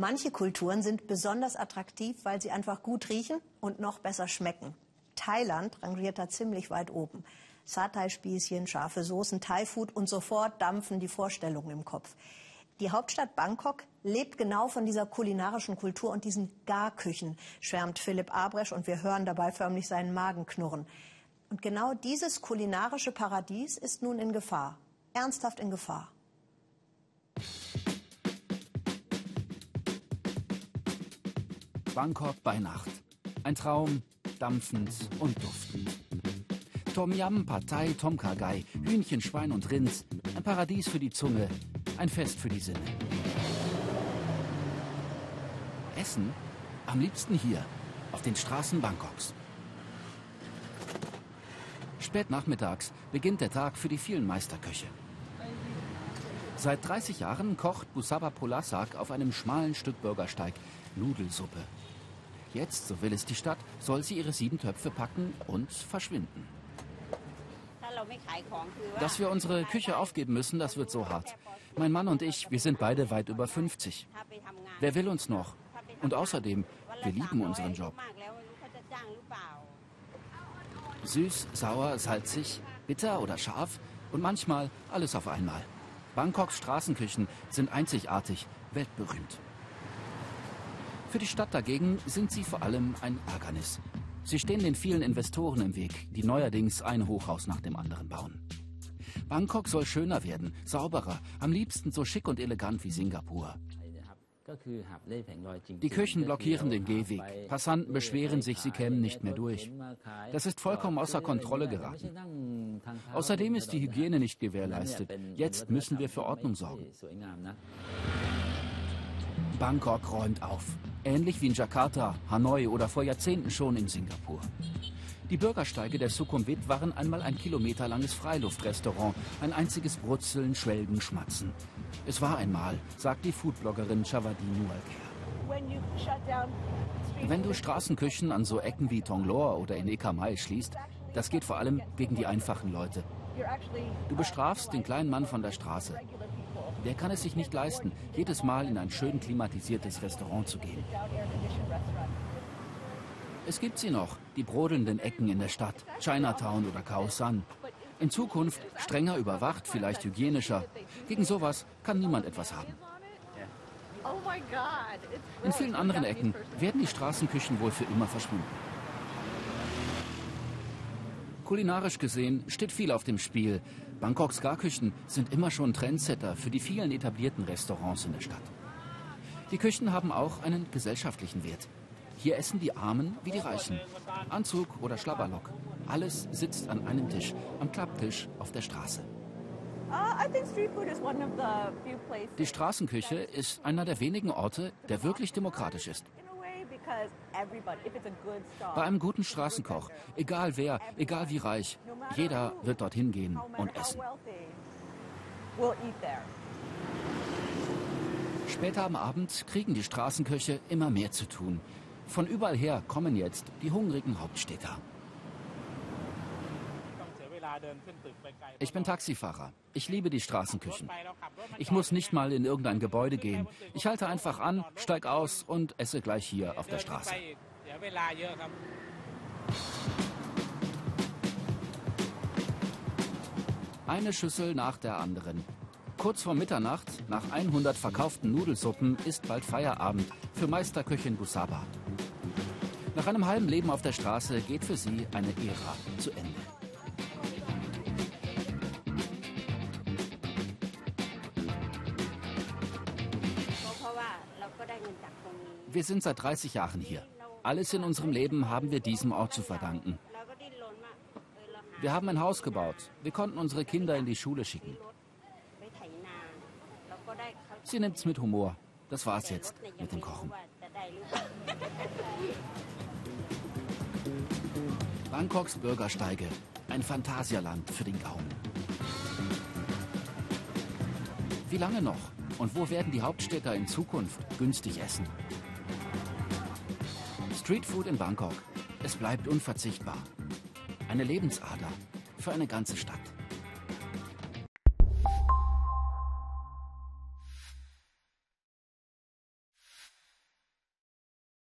Manche Kulturen sind besonders attraktiv, weil sie einfach gut riechen und noch besser schmecken. Thailand rangiert da ziemlich weit oben. Satay-Spießchen, scharfe Soßen, Thai-Food und sofort dampfen die Vorstellungen im Kopf. Die Hauptstadt Bangkok lebt genau von dieser kulinarischen Kultur und diesen Garküchen, schwärmt Philipp Abresch und wir hören dabei förmlich seinen Magen knurren. Und genau dieses kulinarische Paradies ist nun in Gefahr, ernsthaft in Gefahr. Bangkok bei Nacht. Ein Traum, dampfend und duftend. Tom Yam, Partei, Tom Kagai, Hühnchen, Schwein und Rind. Ein Paradies für die Zunge, ein Fest für die Sinne. Essen? Am liebsten hier, auf den Straßen Bangkoks. Spät nachmittags beginnt der Tag für die vielen Meisterköche. Seit 30 Jahren kocht Busaba Polasak auf einem schmalen Stück Bürgersteig Nudelsuppe. Jetzt, so will es die Stadt, soll sie ihre sieben Töpfe packen und verschwinden. Dass wir unsere Küche aufgeben müssen, das wird so hart. Mein Mann und ich, wir sind beide weit über 50. Wer will uns noch? Und außerdem, wir lieben unseren Job. Süß, sauer, salzig, bitter oder scharf und manchmal alles auf einmal. Bangkoks Straßenküchen sind einzigartig, weltberühmt. Für die Stadt dagegen sind sie vor allem ein Ärgernis. Sie stehen den vielen Investoren im Weg, die neuerdings ein Hochhaus nach dem anderen bauen. Bangkok soll schöner werden, sauberer, am liebsten so schick und elegant wie Singapur. Die Küchen blockieren den Gehweg. Passanten beschweren sich, sie kämen nicht mehr durch. Das ist vollkommen außer Kontrolle geraten. Außerdem ist die Hygiene nicht gewährleistet. Jetzt müssen wir für Ordnung sorgen. Bangkok räumt auf. Ähnlich wie in Jakarta, Hanoi oder vor Jahrzehnten schon in Singapur. Die Bürgersteige der Sukhumvit waren einmal ein kilometerlanges Freiluftrestaurant, ein einziges Brutzeln, Schwelgen, Schmatzen. Es war einmal, sagt die Foodbloggerin Chavadi Nualker. Wenn du Straßenküchen an so Ecken wie Tonglor oder in Ekamai schließt, das geht vor allem gegen die einfachen Leute. Du bestrafst den kleinen Mann von der Straße. Der kann es sich nicht leisten, jedes Mal in ein schön klimatisiertes Restaurant zu gehen. Es gibt sie noch, die brodelnden Ecken in der Stadt, Chinatown oder Khao San. In Zukunft strenger überwacht, vielleicht hygienischer. Gegen sowas kann niemand etwas haben. In vielen anderen Ecken werden die Straßenküchen wohl für immer verschwinden. Kulinarisch gesehen steht viel auf dem Spiel. Bangkoks Garküchen sind immer schon Trendsetter für die vielen etablierten Restaurants in der Stadt. Die Küchen haben auch einen gesellschaftlichen Wert. Hier essen die Armen wie die Reichen. Anzug oder Schlabberlock. Alles sitzt an einem Tisch, am Klapptisch auf der Straße. Uh, die Straßenküche ist einer der wenigen Orte, der wirklich demokratisch ist. Bei einem guten Straßenkoch, egal wer, egal wie reich, jeder wird dorthin gehen und essen. Später am Abend kriegen die Straßenköche immer mehr zu tun. Von überall her kommen jetzt die hungrigen Hauptstädter. Ich bin Taxifahrer. Ich liebe die Straßenküchen. Ich muss nicht mal in irgendein Gebäude gehen. Ich halte einfach an, steig aus und esse gleich hier auf der Straße. Eine Schüssel nach der anderen. Kurz vor Mitternacht, nach 100 verkauften Nudelsuppen, ist bald Feierabend für Meisterköchin Busaba. Nach einem halben Leben auf der Straße geht für sie eine Ära zu Ende. Wir sind seit 30 Jahren hier. Alles in unserem Leben haben wir diesem Ort zu verdanken. Wir haben ein Haus gebaut. Wir konnten unsere Kinder in die Schule schicken. Sie nimmt's mit Humor. Das war's jetzt mit dem Kochen. Bangkoks Bürgersteige. Ein Phantasialand für den Gaumen. Wie lange noch? Und wo werden die Hauptstädter in Zukunft günstig essen? Streetfood in Bangkok. Es bleibt unverzichtbar. Eine Lebensader für eine ganze Stadt.